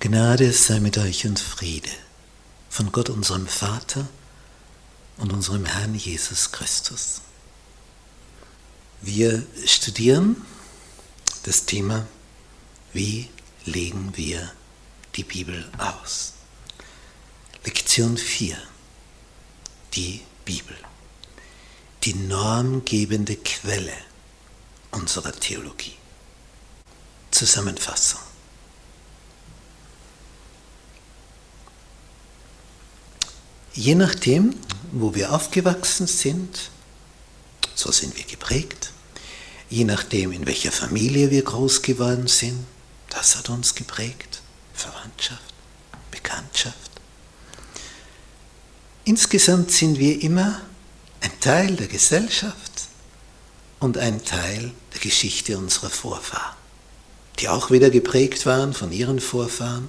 Gnade sei mit euch und Friede von Gott unserem Vater und unserem Herrn Jesus Christus. Wir studieren das Thema, wie legen wir die Bibel aus. Lektion 4, die Bibel, die normgebende Quelle unserer Theologie. Zusammenfassung. Je nachdem, wo wir aufgewachsen sind, so sind wir geprägt. Je nachdem, in welcher Familie wir groß geworden sind, das hat uns geprägt. Verwandtschaft, Bekanntschaft. Insgesamt sind wir immer ein Teil der Gesellschaft und ein Teil der Geschichte unserer Vorfahren, die auch wieder geprägt waren von ihren Vorfahren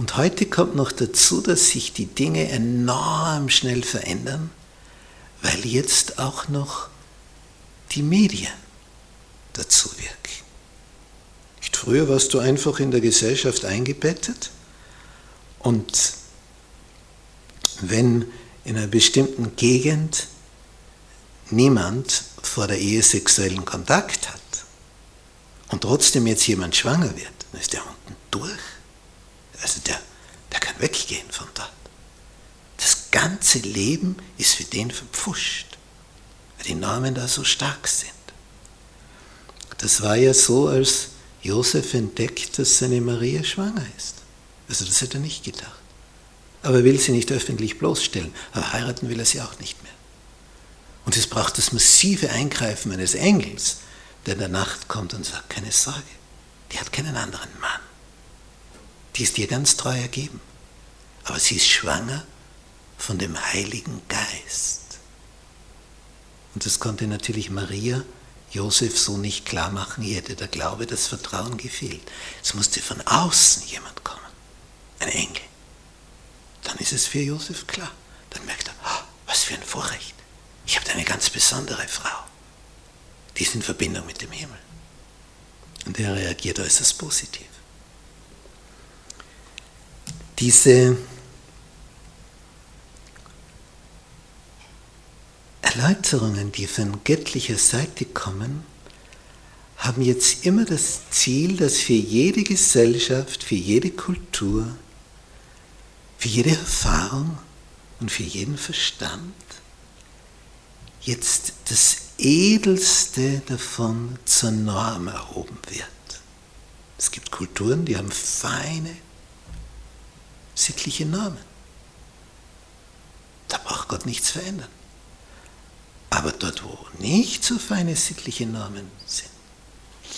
und heute kommt noch dazu, dass sich die Dinge enorm schnell verändern, weil jetzt auch noch die Medien dazu wirken. Nicht früher warst du einfach in der Gesellschaft eingebettet und wenn in einer bestimmten Gegend niemand vor der Ehe sexuellen Kontakt hat und trotzdem jetzt jemand schwanger wird, dann ist der unten durch. Also der, der kann weggehen von dort. Das ganze Leben ist für den verpfuscht, weil die Normen da so stark sind. Das war ja so, als Josef entdeckt, dass seine Maria schwanger ist. Also das hätte er nicht gedacht. Aber er will sie nicht öffentlich bloßstellen. Aber heiraten will er sie auch nicht mehr. Und es braucht das massive Eingreifen eines Engels, der in der Nacht kommt und sagt, keine Sorge, die hat keinen anderen Mann die ist dir ganz treu ergeben. Aber sie ist schwanger von dem Heiligen Geist. Und das konnte natürlich Maria Josef so nicht klar machen. Ihr hätte der Glaube, das Vertrauen gefehlt. Es musste von außen jemand kommen, ein Engel. Dann ist es für Josef klar. Dann merkt er, oh, was für ein Vorrecht. Ich habe eine ganz besondere Frau. Die ist in Verbindung mit dem Himmel. Und er reagiert äußerst positiv diese Erläuterungen, die von göttlicher Seite kommen, haben jetzt immer das Ziel, dass für jede Gesellschaft, für jede Kultur, für jede Erfahrung und für jeden Verstand jetzt das Edelste davon zur Norm erhoben wird. Es gibt Kulturen, die haben feine sittliche Normen. Da braucht Gott nichts verändern. Aber dort, wo nicht so feine sittliche Normen sind,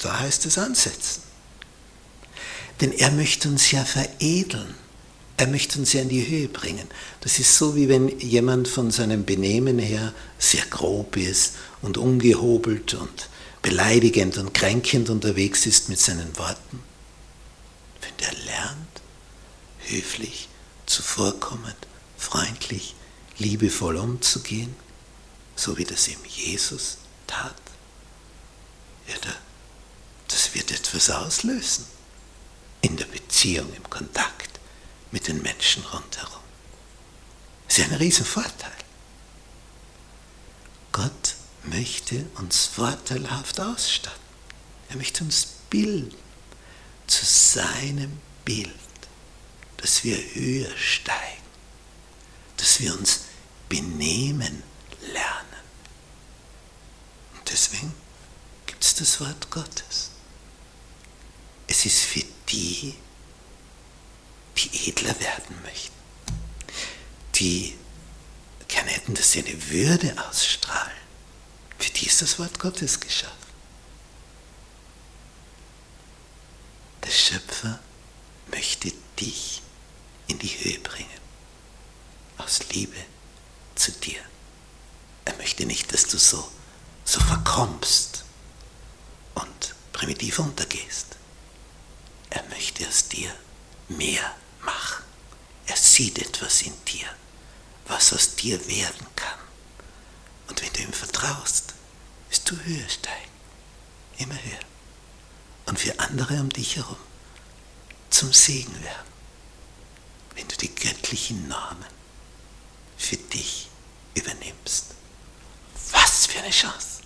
da heißt es ansetzen. Denn er möchte uns ja veredeln. Er möchte uns ja in die Höhe bringen. Das ist so, wie wenn jemand von seinem Benehmen her sehr grob ist und ungehobelt und beleidigend und kränkend unterwegs ist mit seinen Worten. Wenn der lernt, höflich, zuvorkommend, freundlich, liebevoll umzugehen, so wie das eben Jesus tat. Ja, das wird etwas auslösen in der Beziehung, im Kontakt mit den Menschen rundherum. Das ist ein Riesenvorteil. Gott möchte uns vorteilhaft ausstatten. Er möchte uns bilden zu seinem Bild dass wir höher steigen, dass wir uns benehmen lernen. Und deswegen gibt es das Wort Gottes. Es ist für die, die edler werden möchten, die gerne hätten, dass sie eine Würde ausstrahlen. Für die ist das Wort Gottes geschaffen. Der Schöpfer möchte dich in die Höhe bringen. Aus Liebe zu dir. Er möchte nicht, dass du so, so verkommst und primitiv untergehst. Er möchte aus dir mehr machen. Er sieht etwas in dir, was aus dir werden kann. Und wenn du ihm vertraust, wirst du höher steigen. Immer höher. Und für andere um dich herum zum Segen werden, göttlichen Namen für dich übernimmst. Was für eine Chance!